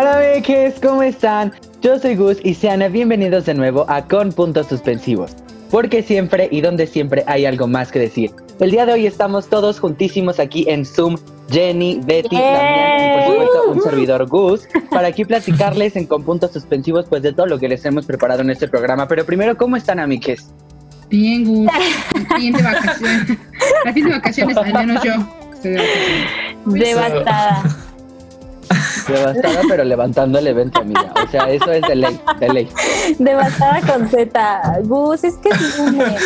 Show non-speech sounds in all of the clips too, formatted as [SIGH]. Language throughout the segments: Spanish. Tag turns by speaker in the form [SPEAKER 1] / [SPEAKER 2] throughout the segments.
[SPEAKER 1] Hola beques, ¿cómo están? Yo soy Gus y sean bienvenidos de nuevo a Con Puntos Suspensivos, porque siempre y donde siempre hay algo más que decir. El día de hoy estamos todos juntísimos aquí en Zoom, Jenny, Betty, Damián y por supuesto un servidor Gus, para aquí platicarles en Con Puntos Suspensivos pues de todo lo que les hemos preparado en este programa. Pero primero, ¿cómo están amigues?
[SPEAKER 2] Bien, Gus. [LAUGHS] Bien de vacaciones. Aquí de vacaciones, al menos yo. Estoy de vacaciones.
[SPEAKER 3] Devastada.
[SPEAKER 1] Devastada pero levantando el evento, amiga. O sea, eso es de ley, de ley.
[SPEAKER 3] Devastada con Z. Gus, es que es lunes.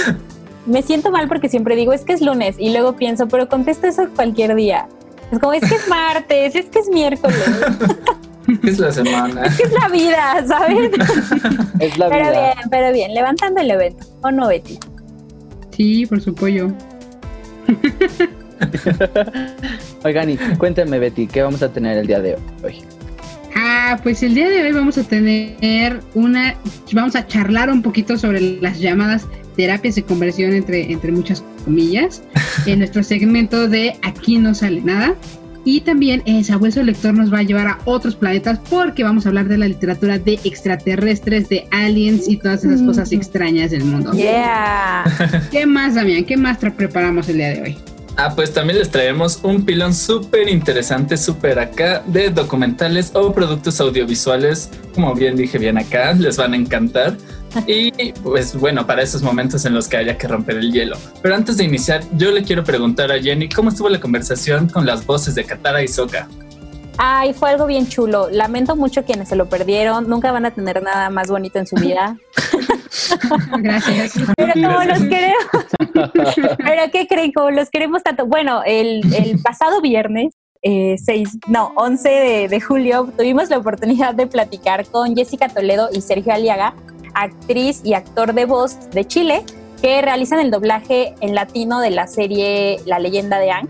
[SPEAKER 3] Me siento mal porque siempre digo, es que es lunes. Y luego pienso, pero contesto eso cualquier día. Es como, es que es martes, es que es miércoles, [LAUGHS]
[SPEAKER 4] Es la semana.
[SPEAKER 3] es que es la vida, ¿sabes?
[SPEAKER 1] Es la
[SPEAKER 3] Pero
[SPEAKER 1] vida.
[SPEAKER 3] bien, pero bien, levantando el evento. ¿O no, Betty?
[SPEAKER 2] Sí, por su pollo. [LAUGHS]
[SPEAKER 1] Oigan, y cuéntenme, Betty, ¿qué vamos a tener el día de hoy?
[SPEAKER 2] Ah, pues el día de hoy vamos a tener una. Vamos a charlar un poquito sobre las llamadas terapias de conversión, entre, entre muchas comillas, [LAUGHS] en nuestro segmento de Aquí no sale nada. Y también el sabueso lector nos va a llevar a otros planetas porque vamos a hablar de la literatura de extraterrestres, de aliens y todas esas cosas extrañas del mundo.
[SPEAKER 3] Yeah.
[SPEAKER 2] ¿Qué más, Damián? ¿Qué más tra- preparamos el día de hoy?
[SPEAKER 4] Ah, pues también les traemos un pilón súper interesante, súper acá, de documentales o productos audiovisuales. Como bien dije bien acá, les van a encantar. Y pues bueno, para esos momentos en los que haya que romper el hielo. Pero antes de iniciar, yo le quiero preguntar a Jenny, ¿cómo estuvo la conversación con las voces de Katara y Sokka?
[SPEAKER 3] Ay, fue algo bien chulo. Lamento mucho quienes se lo perdieron. Nunca van a tener nada más bonito en su vida. [LAUGHS]
[SPEAKER 2] Gracias.
[SPEAKER 3] Pero como los queremos. [LAUGHS] Pero ¿qué creen? Como los queremos tanto. Bueno, el, el pasado viernes, eh, 6, no, 11 de, de julio, tuvimos la oportunidad de platicar con Jessica Toledo y Sergio Aliaga, actriz y actor de voz de Chile, que realizan el doblaje en latino de la serie La leyenda de Aang.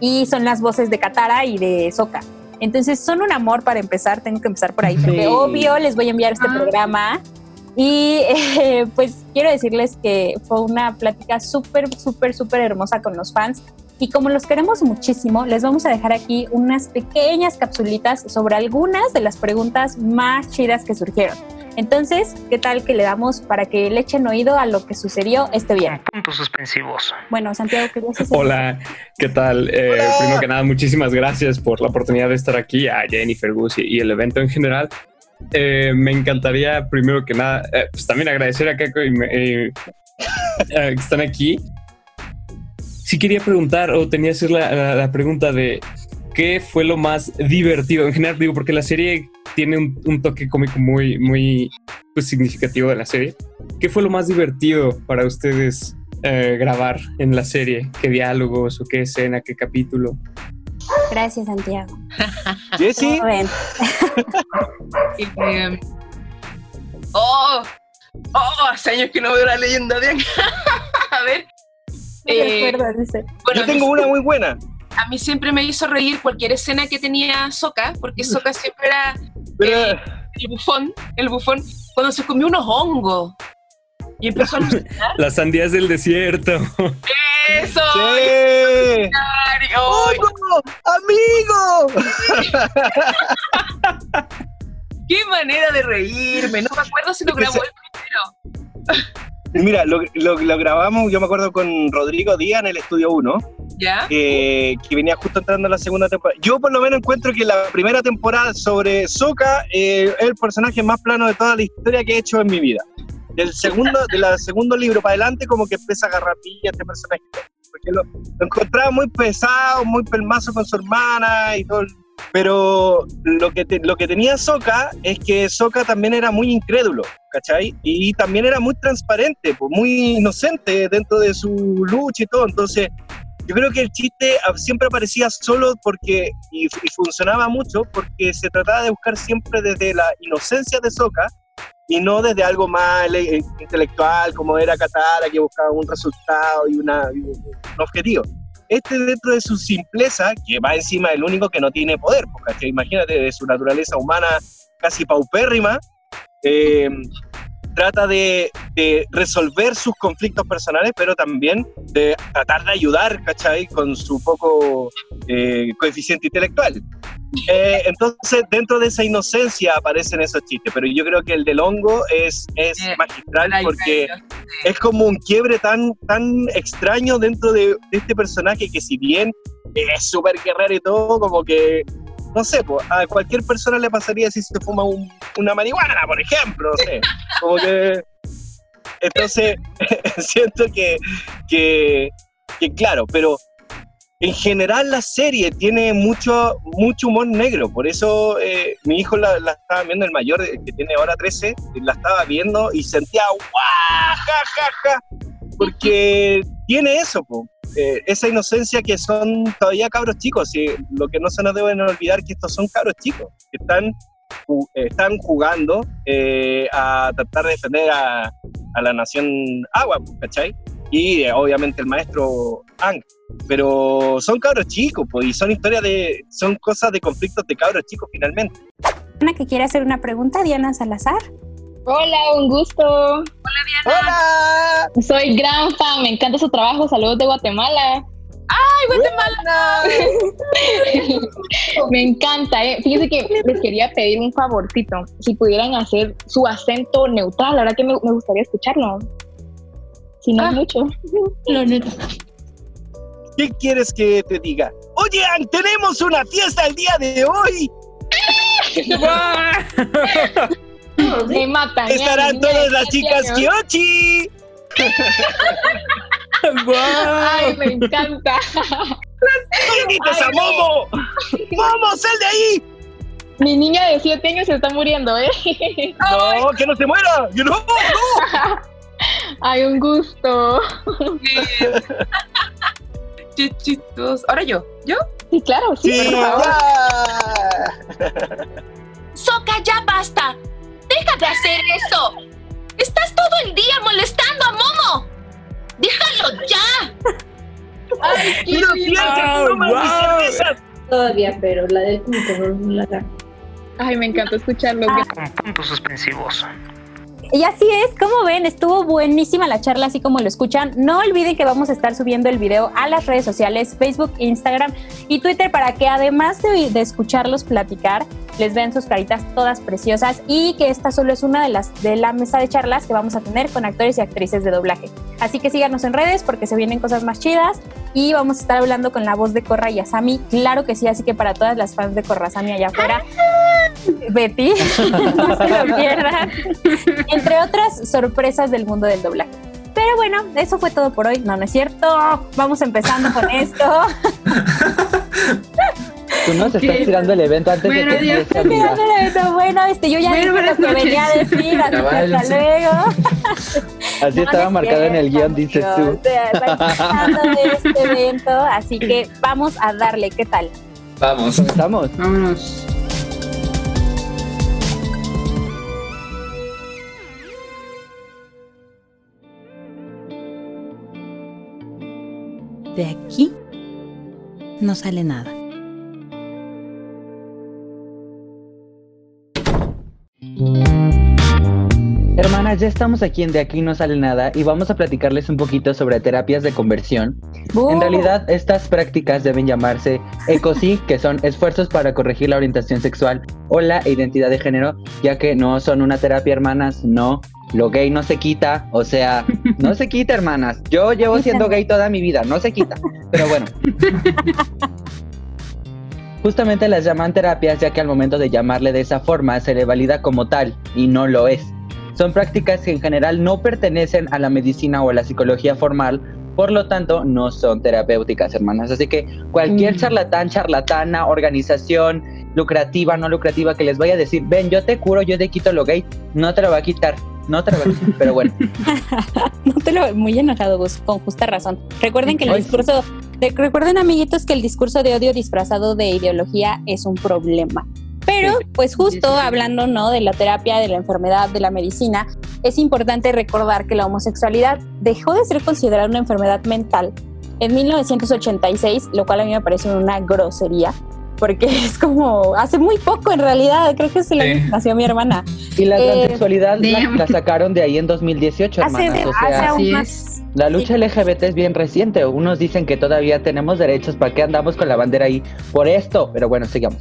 [SPEAKER 3] Y son las voces de Katara y de Sokka. Entonces son un amor para empezar, tengo que empezar por ahí, porque
[SPEAKER 1] Sí.
[SPEAKER 3] obvio les voy a enviar este
[SPEAKER 2] Ah.
[SPEAKER 3] programa. Y eh, pues quiero decirles que fue una plática súper, súper, súper hermosa con los fans. Y como los queremos muchísimo, les vamos a dejar aquí unas pequeñas capsulitas sobre algunas de las preguntas más chidas que surgieron. Entonces, ¿qué tal que le damos para que le echen oído a lo que sucedió este viernes?
[SPEAKER 5] Puntos suspensivos.
[SPEAKER 3] Bueno, Santiago, ¿qué?
[SPEAKER 6] Hola, ¿qué tal? Eh, primero que nada, muchísimas gracias por la oportunidad de estar aquí, a Jennifer Gus y, y el evento en general. Eh, me encantaría, primero que nada, eh, pues también agradecer a Kako y me- eh, eh, que están aquí. Sí quería preguntar, o tenía que hacer la, la- la pregunta de qué fue lo más divertido en general, digo, porque la serie tiene un, un toque cómico muy, muy pues, significativo de la serie. ¿Qué fue lo más divertido para ustedes eh, grabar en la serie? ¿Qué diálogos o qué escena, qué capítulo?
[SPEAKER 3] Gracias, Santiago.
[SPEAKER 7] Jessy.
[SPEAKER 8] Eh, [LAUGHS] oh, oh, hace años que no veo la leyenda de. [LAUGHS] A ver. Eh,
[SPEAKER 3] acuerdo, dice.
[SPEAKER 8] bueno,
[SPEAKER 7] yo tengo una muy buena.
[SPEAKER 8] a mí siempre me hizo reír cualquier escena que tenía Soka, porque Soka siempre era
[SPEAKER 7] Pero,
[SPEAKER 8] eh, el bufón, el bufón, cuando se comió unos hongos y empezó a [LAUGHS] alucinar.
[SPEAKER 6] Las sandías del desierto.
[SPEAKER 8] ¡Eso!
[SPEAKER 7] ¡Sí! ¡Amigo! [LAUGHS]
[SPEAKER 8] ¡Qué manera de reírme! No me acuerdo si lo grabó el primero.
[SPEAKER 7] Mira, lo, lo- lo grabamos, yo me acuerdo con Rodrigo Díaz en el estudio 1,
[SPEAKER 8] ¿Ya?
[SPEAKER 7] eh, que venía justo entrando la segunda temporada. Yo por lo menos encuentro que la primera temporada sobre eh, es el personaje más plano de toda la historia que he hecho en mi vida. del segundo, del segundo libro para adelante, como que empieza a agarrar pilla este personaje. Porque lo, lo encontraba muy pesado, muy pelmazo con su hermana y todo. Pero lo que, te- lo que tenía Soka es que Soka también era muy incrédulo, ¿cachai? Y también era muy transparente, pues, muy inocente dentro de su lucha y todo. Entonces, yo creo que el chiste siempre aparecía solo porque, y, y funcionaba mucho, porque se trataba de buscar siempre desde la inocencia de Soka y no desde algo más ele- intelectual como era Katara, que buscaba un resultado y, una, y un objetivo. Este dentro de su simpleza, que va encima del único que no tiene poder, porque imagínate de su naturaleza humana casi paupérrima, eh, trata de, de resolver sus conflictos personales, pero también de tratar de ayudar, ¿cachai? Con su poco eh, coeficiente intelectual. Eh, entonces, dentro de esa inocencia aparecen esos chistes, pero yo creo que el del hongo es, es
[SPEAKER 8] Eh,
[SPEAKER 7] magistral porque es como un quiebre tan, tan extraño dentro de, de este personaje que si bien es súper guerrero y todo, como que, no sé, pues, a cualquier persona le pasaría si se fuma un- una marihuana, por ejemplo, no. Como que... Entonces, [LAUGHS] siento que, que, claro, pero en general la serie tiene mucho, mucho humor negro, por eso eh, mi hijo la, la estaba viendo, el mayor, eh, que tiene ahora 13, la estaba viendo y sentía ¡guau! ¡Ja, ja, ja! Porque tiene eso, po. Eh, esa inocencia que son todavía cabros chicos, y lo que no se nos deben olvidar que estos son cabros chicos, que están, eh, están jugando eh, a tratar de defender a, a la nación agua, ¿cachai? Y obviamente el maestro Ang pero son cabros chicos, pues, y son historias de, son cosas de conflictos de cabros chicos finalmente.
[SPEAKER 3] Ana que quiere hacer una pregunta, Diana Salazar.
[SPEAKER 9] Hola, un gusto.
[SPEAKER 7] ¡Hola!
[SPEAKER 9] Soy gran fan, me encanta su trabajo. Saludos de Guatemala.
[SPEAKER 8] ¡Ay, Guatemala! [LAUGHS]
[SPEAKER 9] me encanta, ¿eh? Fíjense que les quería pedir un favorcito. Si pudieran hacer su acento neutral, la verdad que me, me gustaría escucharlo. Si no es mucho.
[SPEAKER 2] Lo neta.
[SPEAKER 7] ¿Qué quieres que te diga? Oye, tenemos una fiesta el día de hoy. [LAUGHS]
[SPEAKER 9] Me matan.
[SPEAKER 7] Estarán todas las
[SPEAKER 9] 15
[SPEAKER 7] chicas
[SPEAKER 9] años.
[SPEAKER 7] Kyochi. [LAUGHS]
[SPEAKER 9] Ay, me encanta.
[SPEAKER 7] ¡No grites a. Momo! ¡Momo, sal de ahí!
[SPEAKER 9] Mi niña de 7 años se está muriendo, ¿eh?
[SPEAKER 7] ¡No, que no se muera! ¡Que ¡No, [LAUGHS] no!
[SPEAKER 9] Ay, un gusto.
[SPEAKER 8] Chichitos. Ahora yo. ¿Yo?
[SPEAKER 9] Sí, claro, sí,
[SPEAKER 7] Sí,
[SPEAKER 9] por favor.
[SPEAKER 7] ya.
[SPEAKER 10] Soca, ya basta. Deja de hacer eso. Estás todo el día molestando a Momo. Déjalo ya. [LAUGHS]
[SPEAKER 9] Ay, qué
[SPEAKER 7] Pero que.
[SPEAKER 11] Todavía, pero la del punto no la da.
[SPEAKER 9] Ay, me encantó escucharlo.
[SPEAKER 5] Puntos suspensivos.
[SPEAKER 3] Y así es, como ven, estuvo buenísima la charla, así como lo escuchan. No olviden que vamos a estar subiendo el video a las redes sociales, Facebook, Instagram y Twitter, para que además de, de escucharlos platicar, les vean sus caritas todas preciosas y que esta solo es una de las de la mesa de charlas que vamos a tener con actores y actrices de doblaje. Así que síganos en redes porque se vienen cosas más chidas y vamos a estar hablando con la voz de Corra y Asami, claro que sí, así que para todas las fans de Corra Asami allá afuera, Betty, [LAUGHS] no se lo pierdan entre otras sorpresas del mundo del doblaje. Pero bueno, eso fue todo por hoy. No, no es cierto. Vamos empezando con [LAUGHS] esto.
[SPEAKER 1] Tú nos estás
[SPEAKER 2] Ok.
[SPEAKER 1] tirando el evento antes
[SPEAKER 2] Bueno,
[SPEAKER 1] de que
[SPEAKER 2] ya.
[SPEAKER 1] empiece, amiga.
[SPEAKER 3] Pero bueno, este, yo ya
[SPEAKER 2] Bueno,
[SPEAKER 3] dije lo que
[SPEAKER 2] noches.
[SPEAKER 3] venía a decir, así que hasta luego. [LAUGHS]
[SPEAKER 1] Así
[SPEAKER 3] No,
[SPEAKER 1] estaba
[SPEAKER 3] no es
[SPEAKER 1] marcado en el guion, dices tú.
[SPEAKER 3] O sea, participando de este evento, así que vamos a darle, ¿qué tal?
[SPEAKER 4] Vamos.
[SPEAKER 1] ¿Comenzamos?
[SPEAKER 2] Vámonos.
[SPEAKER 12] De aquí no sale nada.
[SPEAKER 1] Ya estamos aquí en De Aquí No Sale Nada y vamos a platicarles un poquito sobre terapias de conversión. En realidad, estas prácticas deben llamarse ECOSI, [LAUGHS] que son esfuerzos para corregir la orientación sexual o la identidad de género, ya que no son una terapia, hermanas, no. Lo gay no se quita, o sea, [LAUGHS] no se quita, hermanas. Yo llevo siendo gay toda mi vida, no se quita. Pero bueno. [LAUGHS] Justamente las llaman terapias, ya que al momento de llamarle de esa forma se le valida como tal y no lo es. Son prácticas que en general no pertenecen a la medicina o a la psicología formal, por lo tanto no son terapéuticas, hermanas. Así que cualquier
[SPEAKER 2] Mm.
[SPEAKER 1] charlatán, charlatana, organización lucrativa, no lucrativa, que les vaya a decir, ven, yo te curo, yo te quito lo gay, no te lo va a quitar, no te lo va a quitar, pero bueno. [LAUGHS]
[SPEAKER 3] No te lo muy enojado, Gus, con justa razón. Recuerden que el
[SPEAKER 1] sí.
[SPEAKER 3] discurso, de- recuerden amiguitos que el discurso de odio disfrazado de ideología es un problema. Pero, pues justo hablando, ¿no? De la terapia, de la enfermedad, de la medicina, es importante recordar que la homosexualidad dejó de ser considerada una enfermedad mental en 1986, lo cual a mí me parece una grosería, porque [LAUGHS] es como hace muy poco en realidad, creo que es el año que nació mi hermana.
[SPEAKER 1] Y la
[SPEAKER 3] Eh,
[SPEAKER 1] transexualidad la,
[SPEAKER 2] damn.
[SPEAKER 1] la sacaron de ahí en 2018,
[SPEAKER 3] Hace,
[SPEAKER 1] hermanas. O
[SPEAKER 3] hace
[SPEAKER 1] sea,
[SPEAKER 3] aún
[SPEAKER 2] Así
[SPEAKER 3] más.
[SPEAKER 2] es.
[SPEAKER 1] la lucha LGBT es bien reciente. Unos dicen que todavía tenemos derechos, ¿para qué andamos con la bandera ahí? Por esto, pero bueno, sigamos.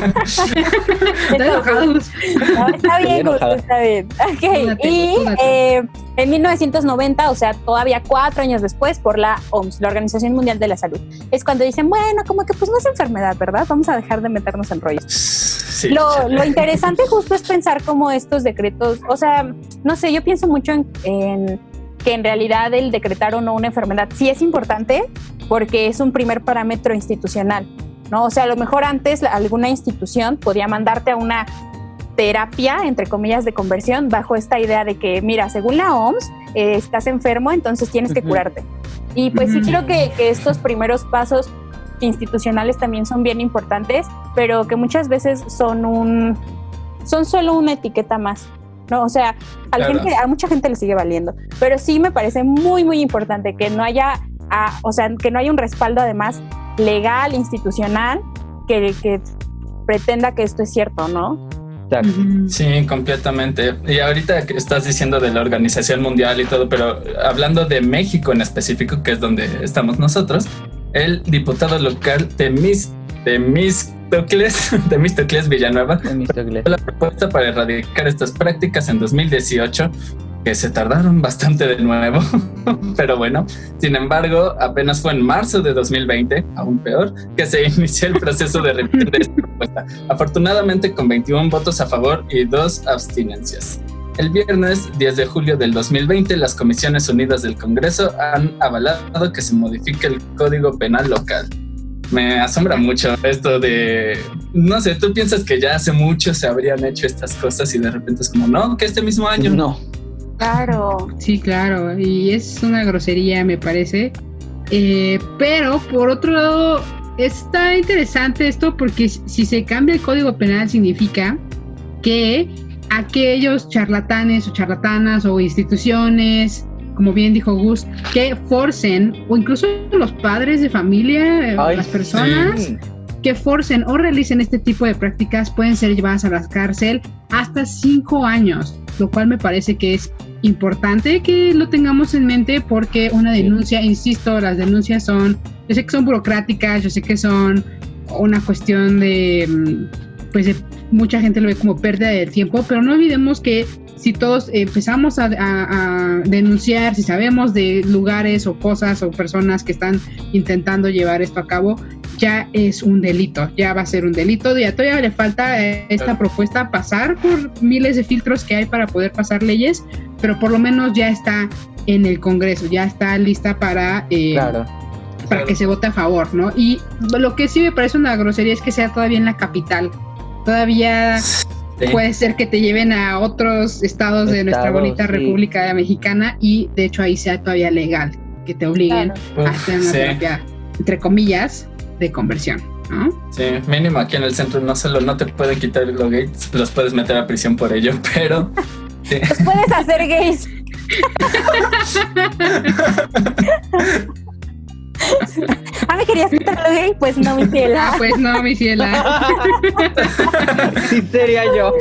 [SPEAKER 1] [LAUGHS]
[SPEAKER 2] Estoy enojado. Gus.
[SPEAKER 3] No, está bien,
[SPEAKER 1] Estoy
[SPEAKER 3] Gus,
[SPEAKER 1] enojada.
[SPEAKER 3] está bien. Ok,
[SPEAKER 2] Túnate,
[SPEAKER 3] y
[SPEAKER 2] túnate.
[SPEAKER 3] eh, en 1990, o sea, todavía cuatro años después, por la OMS, la Organización Mundial de la Salud, es cuando dicen, bueno, como que pues no es enfermedad, ¿verdad? Vamos a dejar de meternos en rollos.
[SPEAKER 4] Sí,
[SPEAKER 3] Lo, lo interesante justo es pensar cómo estos decretos, o sea, no sé, yo pienso mucho en, en que en realidad el decretar o no una enfermedad sí es importante porque es un primer parámetro institucional, ¿no? O sea, a lo mejor antes alguna institución podía mandarte a una terapia, entre comillas, de conversión bajo esta idea de que, mira, según la OMS, eh, estás enfermo, entonces tienes que curarte. Y pues sí creo que, que estos primeros pasos institucionales también son bien importantes, pero que muchas veces son un son solo una etiqueta más. ¿no? O sea, a, la
[SPEAKER 4] Claro.
[SPEAKER 3] gente, a mucha gente le sigue valiendo, pero sí me parece muy, muy importante que no haya, ah, o sea, que no haya un respaldo además legal, institucional, que, que pretenda que esto es cierto, ¿no?
[SPEAKER 4] Sí, completamente. Y ahorita que estás diciendo de la Organización Mundial y todo, pero hablando de México en específico, que es donde estamos nosotros, el diputado local Temis, Temístocles, [LAUGHS] Temístocles Villanueva
[SPEAKER 1] Temístocles.
[SPEAKER 4] la propuesta para erradicar estas prácticas en 2018, que se tardaron [LAUGHS] bastante de nuevo, [LAUGHS] pero bueno, sin embargo, apenas fue en marzo de 2020, aún peor, que se [LAUGHS] inició el proceso de revisión de esta propuesta, afortunadamente con 21 votos a favor y dos abstinencias. El viernes 10 de julio del 2020, las Comisiones Unidas del Congreso han avalado que se modifique el Código Penal local. Me asombra mucho esto de, no sé, tú piensas que ya hace mucho se habrían hecho estas cosas y de repente es como, no, que este mismo año.
[SPEAKER 1] No.
[SPEAKER 3] Claro.
[SPEAKER 2] Sí, claro, y es una grosería, me parece. Eh, pero por otro lado, está interesante esto porque si se cambia el código penal significa que aquellos charlatanes o charlatanas o instituciones, como bien dijo Gus, que forcen, o incluso los padres de familia, eh,
[SPEAKER 1] Ay,
[SPEAKER 2] las personas,
[SPEAKER 1] sí.
[SPEAKER 2] que forcen o realicen este tipo de prácticas pueden ser llevadas a la cárcel hasta cinco años, lo cual me parece que es importante que lo tengamos en mente porque una denuncia, insisto, las denuncias son, yo sé que son burocráticas, yo sé que son una cuestión de, mm, pues de, mucha gente lo ve como pérdida de tiempo, pero no olvidemos que si todos empezamos a, a- a denunciar, si sabemos de lugares o cosas o personas que están intentando llevar esto a cabo, ya es un delito, ya va a ser un delito. Ya todavía le falta esta propuesta pasar por miles de filtros que hay para poder pasar leyes, pero por lo menos ya está en el Congreso, ya está lista para, eh,
[SPEAKER 1] Claro.
[SPEAKER 2] para que se vote a favor, ¿no? Y lo que sí me parece una grosería es que sea todavía en la capital. Todavía
[SPEAKER 4] Sí.
[SPEAKER 2] puede ser que te lleven a otros estados de nuestra bonita
[SPEAKER 1] sí.
[SPEAKER 2] República Mexicana y de hecho ahí sea todavía legal que te obliguen
[SPEAKER 3] Claro.
[SPEAKER 2] a
[SPEAKER 4] Uf,
[SPEAKER 2] hacer una
[SPEAKER 4] sí.
[SPEAKER 2] terapia, entre comillas, de conversión, ¿no?
[SPEAKER 4] Sí, mínimo aquí en el centro no solo no te pueden quitar los gates, los puedes meter a prisión por ello, [LAUGHS] pero sí.
[SPEAKER 3] Pues puedes hacer gays. [LAUGHS] [LAUGHS] ah, me querías quitar gay, pues no, mi ciela.
[SPEAKER 2] Ah, pues no, mi ciela.
[SPEAKER 1] sí, sería yo.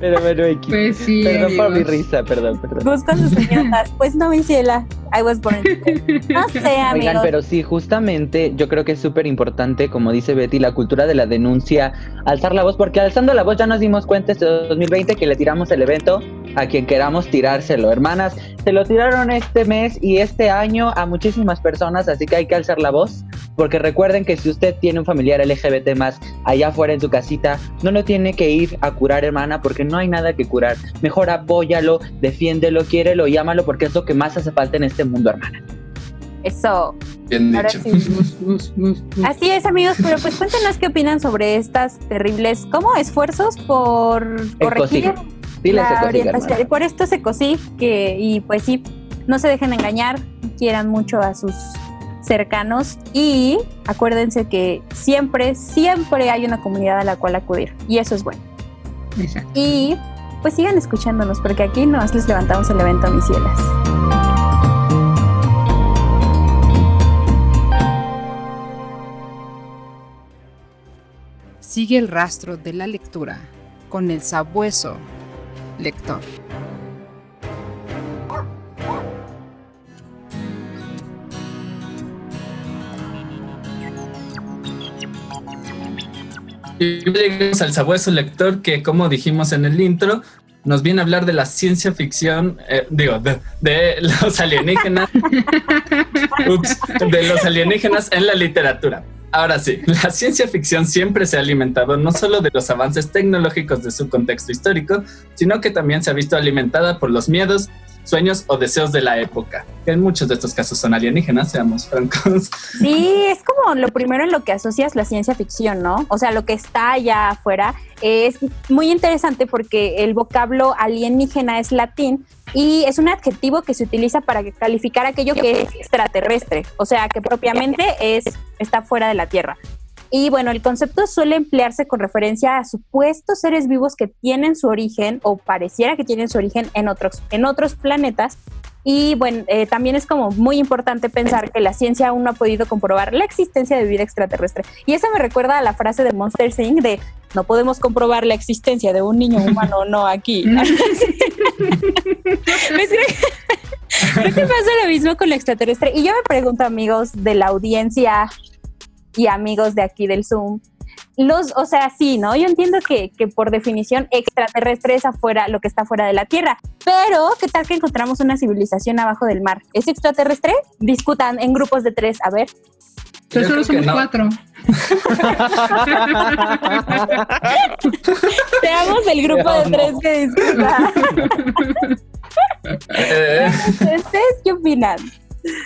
[SPEAKER 1] Pero bueno, X.
[SPEAKER 2] Pues sí.
[SPEAKER 1] Perdón por mi risa, perdón, perdón.
[SPEAKER 3] Busca sus señoras. Pues no, mi ciela. I was born. No sé,
[SPEAKER 1] Oigan,
[SPEAKER 3] amigos.
[SPEAKER 1] pero sí, justamente yo creo que es súper importante, como dice Betty, la cultura de la denuncia, alzar la voz, porque alzando la voz ya nos dimos cuenta este 2020 que le tiramos el evento a quien queramos tirárselo. Hermanas, se lo tiraron este mes y este año a muchísimas personas, así que hay que alzar la voz Porque recuerden que si usted tiene un familiar LGBT más allá afuera en su casita, no lo tiene que ir a curar, hermana, porque no hay nada que curar. Mejor apóyalo, defiéndelo, quiérelo y ámalo porque es lo que más hace falta en este mundo, hermana.
[SPEAKER 3] Eso.
[SPEAKER 4] Bien dicho.
[SPEAKER 3] sí. [LAUGHS] Así es, amigos, pero pues cuéntenos qué opinan sobre estas terribles, ¿cómo? Esfuerzos por corregir.
[SPEAKER 1] Diles
[SPEAKER 3] la orientación.
[SPEAKER 1] hermana.
[SPEAKER 3] Por esto se que y pues sí, no se dejen engañar, quieran mucho a sus cercanos y acuérdense que siempre, siempre hay una comunidad a la cual acudir y eso es bueno.
[SPEAKER 2] Exacto.
[SPEAKER 3] Y pues sigan escuchándonos porque aquí nos les levantamos el evento, mis cielas.
[SPEAKER 13] Sigue el rastro de la lectura con el sabueso lector.
[SPEAKER 4] Y llegamos al sabueso lector que, como dijimos en el intro, nos viene a hablar de la ciencia ficción, eh, digo, de, de los alienígenas, [LAUGHS] Ups, de los alienígenas en la literatura. Ahora sí, [LAUGHS] la ciencia ficción siempre se ha alimentado no solo de los avances tecnológicos de su contexto histórico, sino que también se ha visto alimentada por los miedos, sueños o deseos de la época, que en muchos de estos casos son alienígenas, seamos francos.
[SPEAKER 3] Sí, es como lo primero en lo que asocias la ciencia ficción, ¿no? O sea, lo que está allá afuera es muy interesante porque el vocablo alienígena es latín y es un adjetivo que se utiliza para calificar aquello que es extraterrestre, o sea, que propiamente es está fuera de la Tierra. Y bueno, el concepto suele emplearse con referencia a supuestos seres vivos que tienen su origen o pareciera que tienen su origen en otros, en otros planetas. Y bueno, eh, también es como muy importante pensar que la ciencia aún no ha podido comprobar la existencia de vida extraterrestre. Y eso me recuerda a la frase de Monster Inc. de no podemos comprobar la existencia de un niño humano, no aquí. Pues creo- creo que pasa lo mismo con lo extraterrestre. Y yo me pregunto, amigos de la audiencia y amigos de aquí del Zoom, los, o sea, sí, ¿no? Yo entiendo que, que por definición extraterrestre es afuera, lo que está fuera de la Tierra, pero ¿qué tal que encontramos una civilización abajo del mar? ¿Es extraterrestre? Discutan en grupos de tres, a ver.
[SPEAKER 2] Pero solo somos cuatro. [LAUGHS]
[SPEAKER 3] Seamos el grupo de tres que discuta. [LAUGHS] [LAUGHS] ¿Ustedes qué opinan?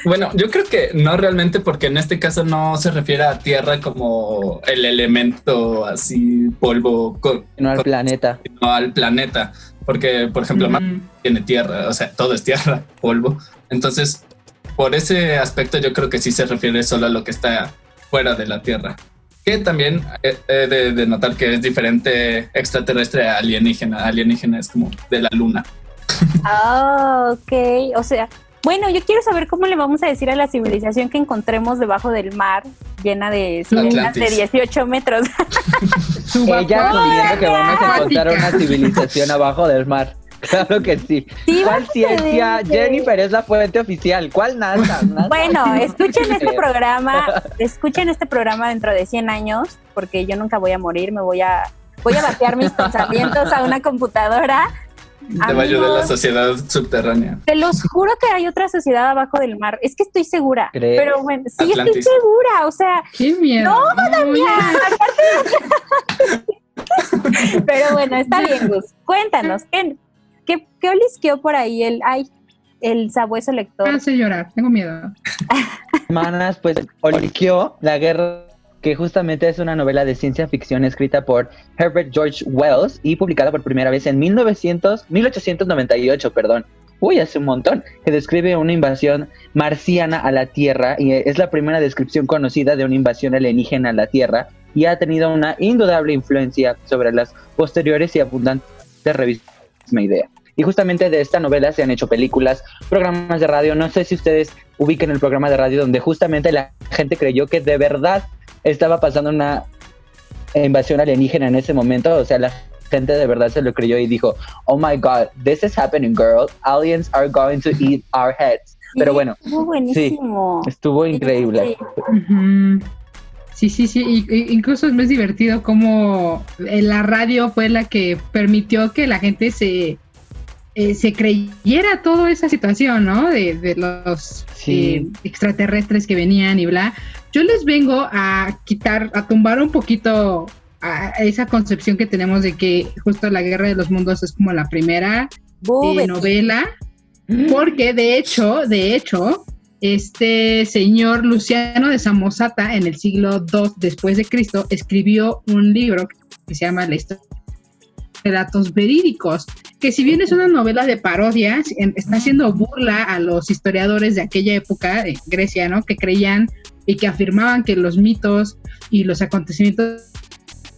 [SPEAKER 4] Bueno, yo creo que no realmente porque en este caso no se refiere a tierra como el elemento así polvo, co-
[SPEAKER 1] No al planeta.
[SPEAKER 4] sino al planeta, porque por ejemplo Marte tiene tierra, o sea, todo es tierra, [LAUGHS] polvo. Entonces, por ese aspecto yo creo que sí se refiere solo a lo que está fuera de la Tierra. Que también he de notar que es diferente extraterrestre a alienígena. Alienígena es como de la luna.
[SPEAKER 3] Ah, ok. O sea, bueno, yo quiero saber cómo le vamos a decir a la civilización que encontremos debajo del mar, llena de sirenas de
[SPEAKER 1] Atlantis.
[SPEAKER 3] 18 metros.
[SPEAKER 1] Ella asumiendo que vamos a encontrar una civilización abajo del mar. [LAUGHS] Claro que sí. ¿Cuál ciencia? Jennifer es la fuente oficial. ¿Cuál NASA? [LAUGHS] NASA.
[SPEAKER 3] Bueno, [LAUGHS] escuchen este programa, escuchen este programa dentro de 100 años, porque yo nunca voy a morir, me voy a voy a vaciar mis pensamientos a una computadora.
[SPEAKER 4] Te va a ayudar la sociedad subterránea.
[SPEAKER 3] Te los juro que hay otra sociedad abajo del mar. Es que estoy segura.
[SPEAKER 4] ¿Crees?
[SPEAKER 3] Pero bueno, sí
[SPEAKER 4] Atlantis.
[SPEAKER 3] estoy segura. O sea.
[SPEAKER 2] ¡Qué miedo!
[SPEAKER 3] No, Damián. aparte- [LAUGHS] Pero bueno, está bien, Gus. Cuéntanos, ¿qué, qué, qué olisqueó por ahí el, ay, el sabueso lector?
[SPEAKER 2] Me hace llorar, tengo miedo. [LAUGHS]
[SPEAKER 1] Semanas, pues, Oliquio, La Guerra, que justamente es una novela de ciencia ficción escrita por Herbert George Wells y publicada por primera vez en 1900, 1898, perdón. Uy, hace un montón, que describe una invasión marciana a la Tierra y es la primera descripción conocida de una invasión alienígena a la Tierra y ha tenido una indudable influencia sobre las posteriores y abundantes revistas idea. Y justamente de esta novela se han hecho películas, programas de radio. No sé si ustedes ubiquen el programa de radio donde justamente la gente creyó que de verdad estaba pasando una invasión alienígena en ese momento. O sea, la gente de verdad se lo creyó y dijo, oh my god, this is happening, girl. Aliens are going to eat [LAUGHS] our heads. Pero bueno,
[SPEAKER 3] Estuvo
[SPEAKER 1] sí,
[SPEAKER 3] buenísimo.
[SPEAKER 1] estuvo increíble.
[SPEAKER 2] Sí, sí, sí. y- y- incluso es más divertido como eh, la radio fue la que permitió que la gente se eh, se creyera toda esa situación, ¿no? De, de los
[SPEAKER 1] Sí.
[SPEAKER 2] eh, extraterrestres que venían y bla. Yo les vengo a quitar, a tumbar un poquito a esa concepción que tenemos de que justo la Guerra de los Mundos es como la primera eh, novela, porque de hecho, de hecho, este señor Luciano de Samosata en el siglo II después de Cristo escribió un libro que se llama La historia de datos verídicos, que si bien es una novela de parodias, en- está haciendo burla a los historiadores de aquella época, en Grecia, ¿no? Que creían y que afirmaban que los mitos y los acontecimientos de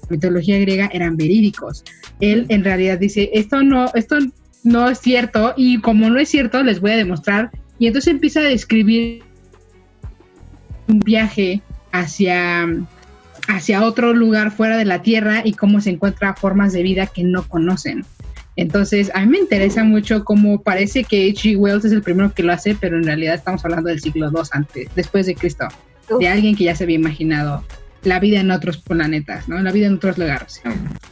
[SPEAKER 2] la mitología griega eran verídicos. Él en realidad dice, esto no, esto no es cierto, y como no es cierto, les voy a demostrar. Y entonces empieza a describir un viaje hacia, hacia otro lugar fuera de la Tierra y cómo se encuentra formas de vida que no conocen. Entonces, a mí me interesa mucho cómo parece que H.G. Wells es el primero que lo hace, pero en realidad estamos hablando del siglo II antes, después de Cristo, de alguien que ya se había imaginado la vida en otros planetas, ¿no? La vida en otros lugares.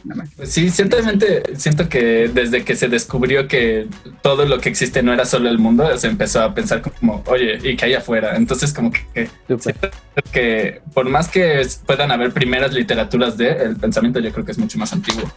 [SPEAKER 2] Nada más.
[SPEAKER 4] Pues sí, ciertamente siento que desde que se descubrió que todo lo que existe no era solo el mundo, se empezó a pensar como, oye, ¿y qué hay afuera? Entonces como que, siento que por más que puedan haber primeras literaturas de, el pensamiento yo creo que es mucho más antiguo.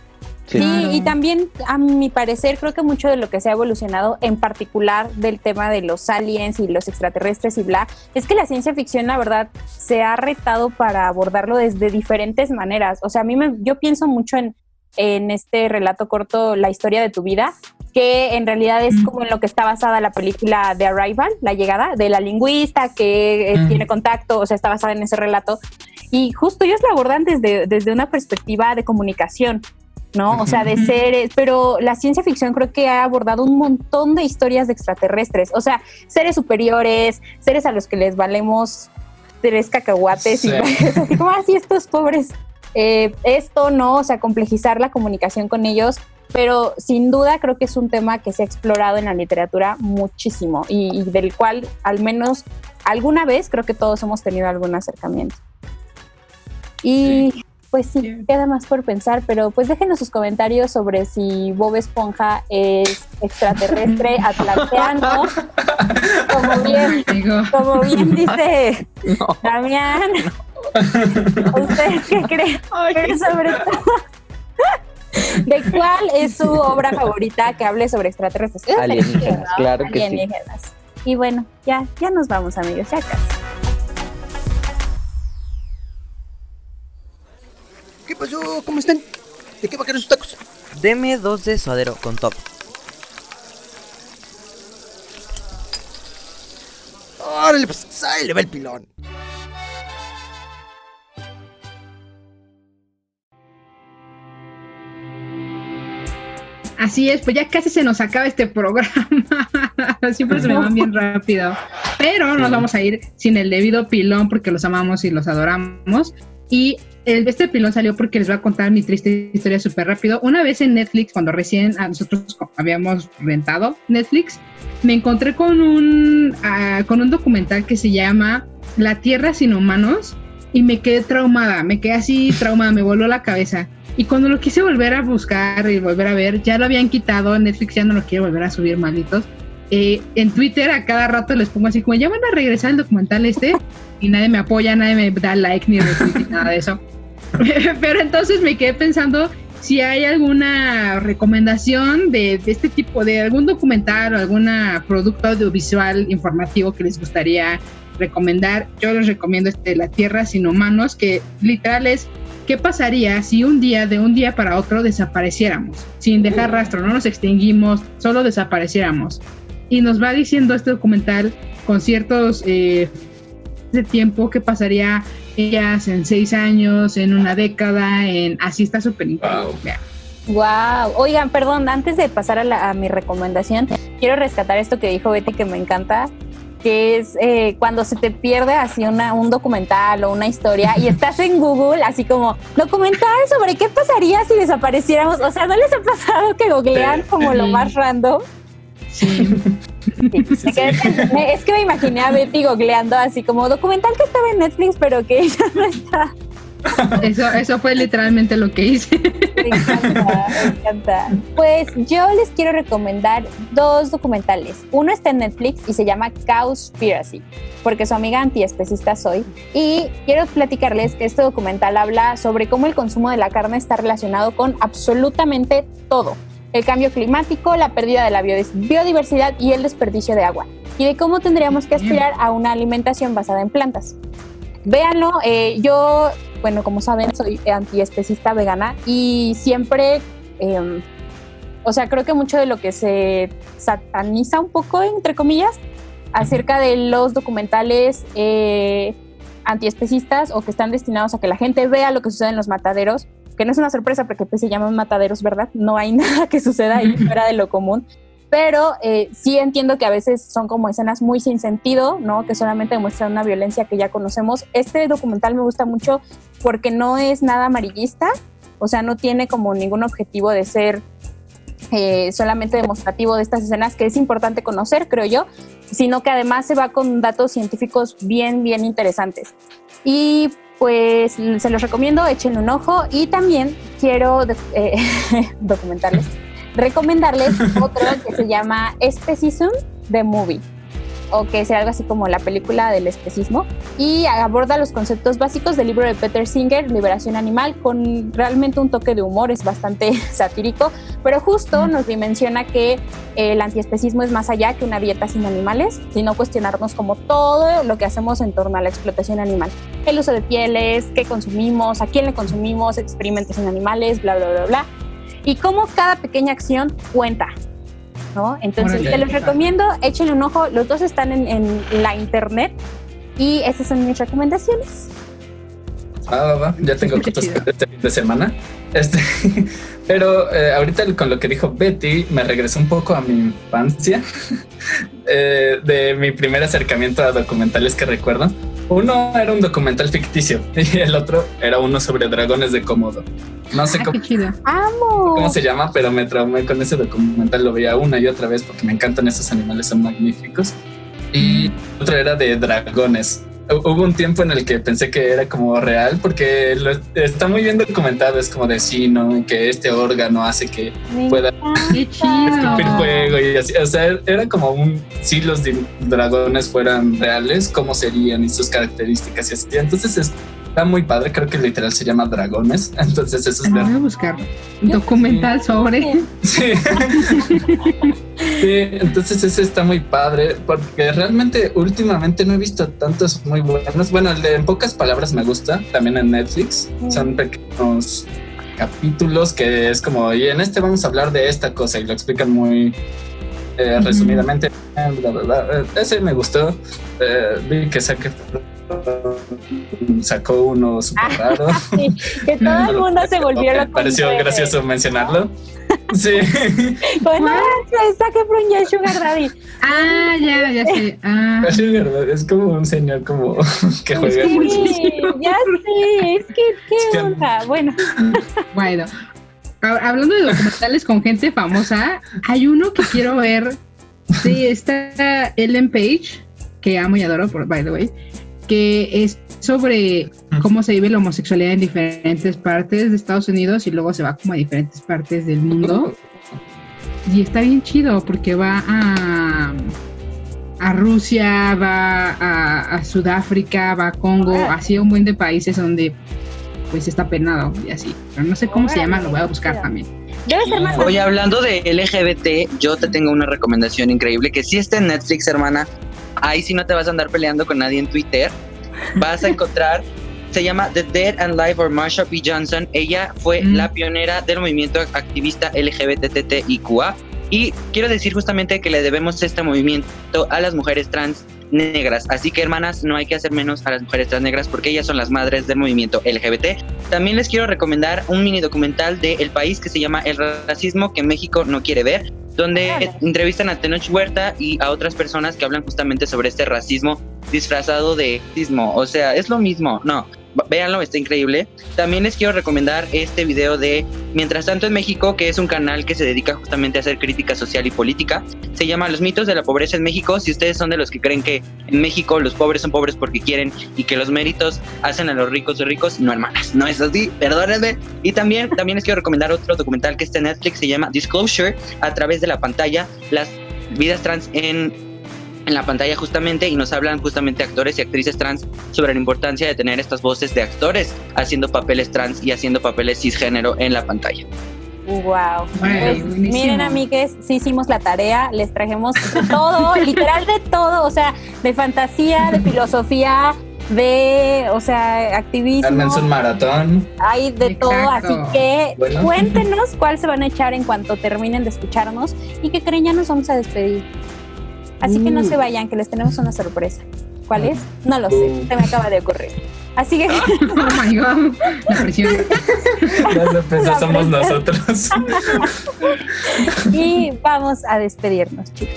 [SPEAKER 3] Sí, y también a mi parecer creo que mucho de lo que se ha evolucionado, en particular del tema de los aliens y los extraterrestres y bla, es que la ciencia ficción la verdad se ha retado para abordarlo desde diferentes maneras. O sea, a mí me, yo pienso mucho en, en este relato corto, La historia de tu vida, que en realidad es como en lo que está basada la película The Arrival, La llegada, de la lingüista que eh,
[SPEAKER 14] Mm.
[SPEAKER 3] tiene contacto, o sea, está basada en ese relato. Y justo ellos lo abordan desde, desde una perspectiva de comunicación. ¿No? O sea, de seres, pero la ciencia ficción creo que ha abordado un montón de historias de extraterrestres, o sea, seres superiores, seres a los que les valemos tres cacahuates
[SPEAKER 14] Sí. [LAUGHS]
[SPEAKER 3] y así como así estos pobres. Eh, esto no, o sea, complejizar la comunicación con ellos, pero sin duda creo que es un tema que se ha explorado en la literatura muchísimo y, y del cual al menos alguna vez creo que todos hemos tenido algún acercamiento. Y pues sí, queda más por pensar, pero pues déjenos sus comentarios sobre si Bob Esponja es extraterrestre, [LAUGHS] atlanteano, [LAUGHS] como bien, como bien dice [LAUGHS] Damián. ¿Ustedes qué creen? Pero sobre todo, ¿de cuál es su obra favorita que hable sobre extraterrestres? Es
[SPEAKER 1] Alienígenas,
[SPEAKER 3] ¿no?
[SPEAKER 1] claro que sí.
[SPEAKER 3] Alienígenas. Y bueno, ya, ya nos vamos amigos, ya casi.
[SPEAKER 15] Pasó? ¿Cómo están? ¿De qué va a querer sus tacos?
[SPEAKER 16] Deme dos de suadero con top.
[SPEAKER 15] Órale, pues ahí le va el pilón.
[SPEAKER 2] Así es, pues ya casi se nos acaba este programa. [LAUGHS] Siempre se me van bien rápido. Pero nos vamos a ir sin el debido pilón porque los amamos y los adoramos. Y el, este pilón salió porque les voy a contar mi triste historia súper rápido. Una vez en Netflix, cuando recién nosotros habíamos rentado Netflix, me encontré con un, ah, con un documental que se llama La Tierra sin humanos y me quedé traumada, me quedé así traumada, me voló la cabeza. Y cuando lo quise volver a buscar y volver a ver, ya lo habían quitado, Netflix ya no lo quiere volver a subir, malditos. Eh, en Twitter a cada rato les pongo así como, ya van a regresar el documental este, y nadie me apoya, nadie me da like ni ni nada de eso. [LAUGHS] Pero entonces me quedé pensando si hay alguna recomendación de, de este tipo, de algún documental o algún producto audiovisual informativo que les gustaría recomendar. Yo les recomiendo este La Tierra sin humanos, que literal es ¿qué pasaría si un día, de un día para otro, desapareciéramos? Sin dejar rastro, no nos extinguimos, solo desapareciéramos. Y nos va diciendo este documental con ciertos eh, de tiempo qué pasaría ellas en seis años, en una década, en así está súper increíble.
[SPEAKER 3] Wow. Oigan, perdón, antes de pasar a, la- a mi recomendación, quiero rescatar esto que dijo Betty que me encanta, que es eh, cuando se te pierde así una, un documental o una historia y [LAUGHS] estás en Google así como documental sobre qué pasaría si desapareciéramos. O sea, ¿no les ha pasado que googlean como lo más random? Sí. Es que me imaginé a Betty googleando así como documental que estaba en Netflix pero que [LAUGHS] ya no está.
[SPEAKER 2] Eso, eso fue literalmente lo que hice.
[SPEAKER 3] Me encanta, me encanta. Pues yo les quiero recomendar dos documentales. Uno está en Netflix y se llama Cowspiracy, porque su amiga antiespecista soy. Y quiero platicarles que este documental habla sobre cómo el consumo de la carne está relacionado con absolutamente todo. El cambio climático, la pérdida de la biodiversidad y el desperdicio de agua. Y de cómo tendríamos que aspirar a una alimentación basada en plantas. Véanlo, eh, yo, bueno, como saben, soy antiespecista vegana y siempre, eh, o sea, creo que mucho de lo que se sataniza un poco, entre comillas, acerca de los documentales eh, antiespecistas o que están destinados a que la gente vea lo que sucede en los mataderos, que no es una sorpresa porque pues, se llaman mataderos, ¿verdad? No hay [LAUGHS] nada que suceda ahí fuera de lo común pero eh, sí entiendo que a veces son como escenas muy sin sentido, ¿no? Que solamente demuestran una violencia que ya conocemos. Este documental me gusta mucho porque no es nada amarillista, o sea, no tiene como ningún objetivo de ser eh, solamente demostrativo de estas escenas que es importante conocer, creo yo, sino que además se va con datos científicos bien, bien interesantes. Y pues se los recomiendo, échenle un ojo. Y también quiero eh, [LAUGHS] documentarles recomendarles [LAUGHS] otro que se llama Especism The Movie o que sea algo así como la película del especismo y aborda los conceptos básicos del libro de Peter Singer, Liberación Animal, con realmente un toque de humor, es bastante [LAUGHS] satírico, pero justo nos dimensiona que el antiespecismo es más allá que una dieta sin animales, sino cuestionarnos como todo lo que hacemos en torno a la explotación animal, el uso de pieles, qué consumimos, a quién le consumimos, experimentos en animales, bla, bla, bla, bla. Y cómo cada pequeña acción cuenta. ¿No? Entonces,
[SPEAKER 2] Órale.
[SPEAKER 3] te los recomiendo, échenle un ojo. Los dos están en, en la internet y esas son mis recomendaciones.
[SPEAKER 4] Va, va, va. Ya tengo [LAUGHS]
[SPEAKER 2] chido.
[SPEAKER 4] este fin de semana. Este, [LAUGHS] pero eh, ahorita con lo que dijo Betty, me regresó un poco a mi infancia [LAUGHS] eh, de mi primer acercamiento a documentales que recuerdo. Uno era un documental ficticio [LAUGHS] y el otro era uno sobre dragones de Komodo. No sé
[SPEAKER 2] Ah,
[SPEAKER 4] cómo,
[SPEAKER 2] chido.
[SPEAKER 3] ¡Amo!
[SPEAKER 4] cómo se llama, pero me traumé con ese documental. Lo veía una y otra vez porque me encantan esos animales, son magníficos. Y otro era de dragones. Hu- Hubo un tiempo en el que pensé que era como real porque lo- está muy bien documentado. Es como de sí, ¿no? Que este órgano hace que
[SPEAKER 3] Me
[SPEAKER 4] pueda escupir fuego y así. O sea, era como un si los dragones fueran reales, cómo serían y sus características y así. Entonces es- está muy padre. Creo que literal se llama dragones. [LAUGHS] Entonces eso es
[SPEAKER 2] Ah, Voy a buscar documental sobre.
[SPEAKER 4] Sí. Sí, entonces ese está muy padre porque realmente últimamente no he visto tantos muy buenos. Bueno, el de en pocas palabras me gusta, también en Netflix. Son pequeños capítulos que es como, y en este vamos a hablar de esta cosa y lo explican muy eh, resumidamente. bla, bla, bla. Eh, Ese me gustó. Eh, vi que saque- sacó uno súper raro. [LAUGHS]
[SPEAKER 3] Sí, que todo el [LAUGHS] mundo se volvió
[SPEAKER 4] Me
[SPEAKER 3] loco.
[SPEAKER 4] pareció gracioso mencionarlo. [LAUGHS] Sí.
[SPEAKER 3] Bueno, saque Efron ya Sugar Daddy.
[SPEAKER 2] Ah, ya, ya sé. Ah,
[SPEAKER 4] Es como un señor como que juega.
[SPEAKER 3] Sí, ya sé, es que, ¿qué onda? Bueno,
[SPEAKER 2] bueno. Ha- Hablando de documentales con gente famosa, hay uno que quiero ver. Sí, está Ellen Page, que amo y adoro, por, by the way, que es sobre cómo se vive la homosexualidad en diferentes partes de Estados Unidos y luego se va como a diferentes partes del mundo. Y está bien chido porque va a, a Rusia, va a, a Sudáfrica, va a Congo, así a un buen de países donde pues está penado y así. Pero no sé cómo se llama, lo voy a buscar también.
[SPEAKER 3] debe ser más
[SPEAKER 14] Oye, hablando de LGBT, yo te tengo una recomendación increíble que sí está en Netflix, hermana. Ahí sí no te vas a andar peleando con nadie en Twitter. Vas a [LAUGHS] encontrar, se llama The Dead and Life of Marsha P. Johnson. Ella fue
[SPEAKER 2] Mm.
[SPEAKER 14] la pionera del movimiento activista LGBTTIQA. Y quiero decir justamente que le debemos este movimiento a las mujeres trans negras. Así que, hermanas, no hay que hacer menos a las mujeres trans negras porque ellas son las madres del movimiento LGBT. También les quiero recomendar un mini documental de El País que se llama El racismo que México no quiere ver, donde entrevistan a Tenoch Huerta y a otras personas que hablan justamente sobre este racismo disfrazado de racismo. O sea, es lo mismo, no.
[SPEAKER 1] Véanlo, está increíble. También les quiero recomendar este video de Mientras tanto en México, que es un canal que se dedica justamente a hacer crítica social y política. Se llama Los mitos de la pobreza en México. Si ustedes son de los que creen que en México los pobres son pobres porque quieren y que los méritos hacen a los ricos ricos, no hermanas, no es así, perdónenme. Y también, también les quiero recomendar otro documental que está en Netflix, se llama Disclosure, a través de la pantalla, las vidas trans en en la pantalla justamente y nos hablan justamente actores y actrices trans sobre la importancia de tener estas voces de actores haciendo papeles trans y haciendo papeles cisgénero en la pantalla.
[SPEAKER 3] Wow. Pues, miren, amigues, sí hicimos la tarea, les trajimos de todo, [LAUGHS] literal de todo, o sea, de fantasía, de filosofía, de, o sea, activismo.
[SPEAKER 4] Armense un maratón.
[SPEAKER 3] Hay de todo, así
[SPEAKER 2] Exacto.
[SPEAKER 3] que
[SPEAKER 4] Bueno.
[SPEAKER 3] cuéntenos cuál se van a echar en cuanto terminen de escucharnos y que creen ya nos vamos a despedir. Así que no se vayan, que les tenemos una sorpresa. ¿Cuál es? No lo sé, se me acaba de ocurrir. Así que [LAUGHS]
[SPEAKER 2] Oh my god, la presión.
[SPEAKER 4] Las sorpresas somos nosotros. [LAUGHS]
[SPEAKER 3] y vamos a despedirnos, chicos.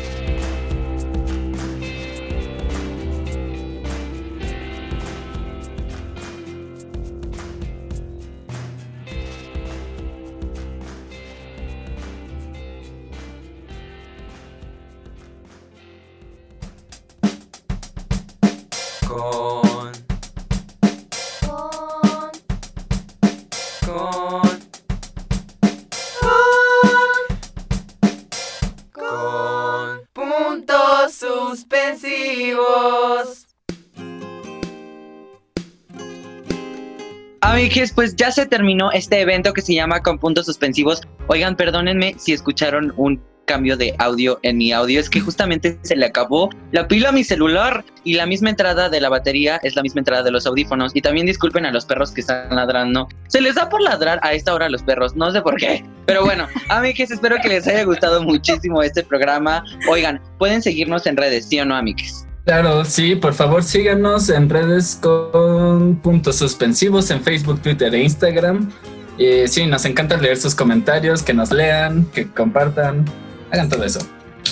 [SPEAKER 1] Amigues, pues ya se terminó este evento que se llama Con Puntos Suspensivos. Oigan, perdónenme si escucharon un cambio de audio en mi audio. Es que justamente se le acabó la pila a mi celular y la misma entrada de la batería es la misma entrada de los audífonos. Y también disculpen a los perros que están ladrando. Se les da por ladrar a esta hora a los perros, no sé por qué. Pero bueno, [LAUGHS] amigues, espero que les haya gustado muchísimo este programa. Oigan, pueden seguirnos en redes, ¿sí o no, amigues?
[SPEAKER 4] Claro, sí, por favor síganos en redes con puntos suspensivos en Facebook, Twitter e Instagram. Y sí, nos encanta leer sus comentarios, que nos lean, que compartan, hagan todo eso.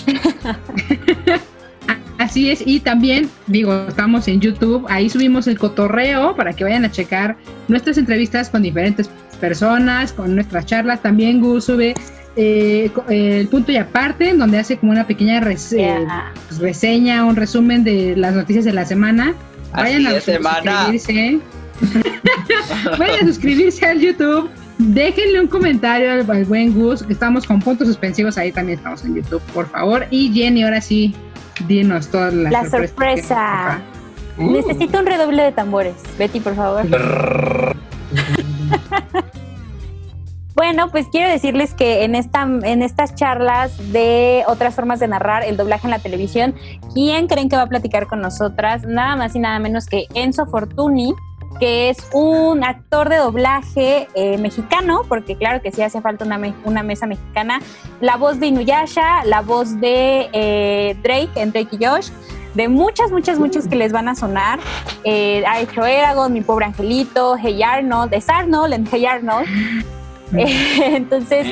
[SPEAKER 4] [LAUGHS]
[SPEAKER 2] Así es, y también, digo, estamos en YouTube, ahí subimos el cotorreo para que vayan a checar nuestras entrevistas con diferentes personas, con nuestras charlas. También Gus sube eh, eh, el punto y aparte, donde hace como una pequeña rese-
[SPEAKER 3] Yeah.
[SPEAKER 2] pues, reseña, un resumen de las noticias de la semana. Vayan a suscribirse. [LAUGHS] Vayan a suscribirse al YouTube. Déjenle un comentario al, al buen Gus. Estamos con puntos suspensivos. Ahí también estamos en YouTube, por favor. Y Jenny, ahora sí, dinos todas las
[SPEAKER 3] La sorpresa.
[SPEAKER 4] Uh.
[SPEAKER 3] Necesito un redoble de tambores. Betty, por favor. Bueno, pues quiero decirles que en, esta, en estas charlas de otras formas de narrar el doblaje en la televisión, ¿quién creen que va a platicar con nosotras? Nada más y nada menos que Enzo Fortuni, que es un actor de doblaje eh, mexicano, porque claro que sí hace falta una, me- una mesa mexicana. La voz de Inuyasha, la voz de eh, Drake en Drake y Josh, de muchas, muchas, muchas que les van a sonar. Eh, ha hecho Eragon, Mi Pobre Angelito, Hey Arnold, es Arnold en Hey Arnold. Eh, [LAUGHS] entonces,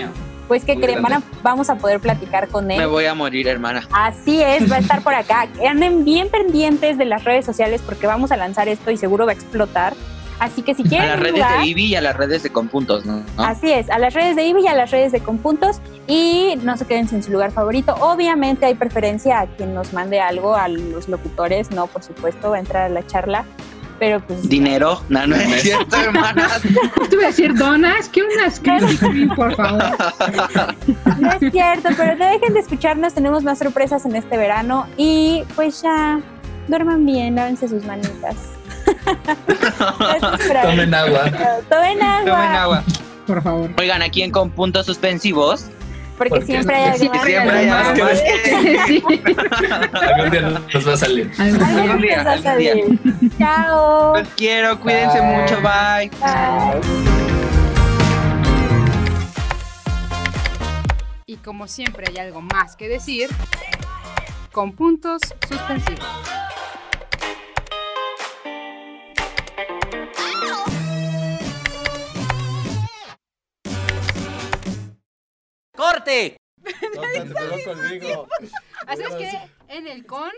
[SPEAKER 3] pues que
[SPEAKER 1] Muy
[SPEAKER 3] creen, van a-
[SPEAKER 1] grande.
[SPEAKER 3] vamos a poder platicar con él.
[SPEAKER 1] Me voy a morir, hermana.
[SPEAKER 3] Así es, va a estar por acá. [LAUGHS] Anden bien pendientes de las redes sociales porque vamos a lanzar esto y seguro va a explotar. Así que si
[SPEAKER 1] A
[SPEAKER 3] quieren
[SPEAKER 1] las
[SPEAKER 3] un
[SPEAKER 1] redes
[SPEAKER 3] lugar-
[SPEAKER 1] de Ivy y a las redes de Conpuntos, ¿no? ¿No?
[SPEAKER 3] Así es, a las redes de Ivy y a las redes de Conpuntos y no se queden sin su lugar favorito. Obviamente hay preferencia a quien nos mande algo, a los locutores, no, por supuesto, va a entrar a la charla, pero pues
[SPEAKER 1] Dinero, no, no es cierto, hermana. [LAUGHS]
[SPEAKER 2] Te iba a decir donas, que unas Kreme, por favor.
[SPEAKER 3] no es cierto, pero no dejen de escucharnos, tenemos más sorpresas en este verano y pues ya, duerman bien, lávense sus manitas. [LAUGHS]
[SPEAKER 4] Tomen agua.
[SPEAKER 3] Tomen agua.
[SPEAKER 1] Tomen agua.
[SPEAKER 2] Por favor.
[SPEAKER 1] Oigan, aquí en con puntos suspensivos.
[SPEAKER 3] Porque,
[SPEAKER 4] Porque
[SPEAKER 3] siempre hay algo más.
[SPEAKER 1] siempre hay algo más [LAUGHS]
[SPEAKER 2] Sí.
[SPEAKER 4] Algún día nos va a salir.
[SPEAKER 1] Algún día,
[SPEAKER 3] Nos va a
[SPEAKER 1] algún día.
[SPEAKER 3] salir. Chao.
[SPEAKER 1] Los quiero, cuídense
[SPEAKER 4] Bye.
[SPEAKER 1] mucho, bye.
[SPEAKER 3] Bye.
[SPEAKER 13] Y como siempre hay algo más que decir, con puntos suspensivos.
[SPEAKER 16] ¡Corte!
[SPEAKER 13] Así es que en el con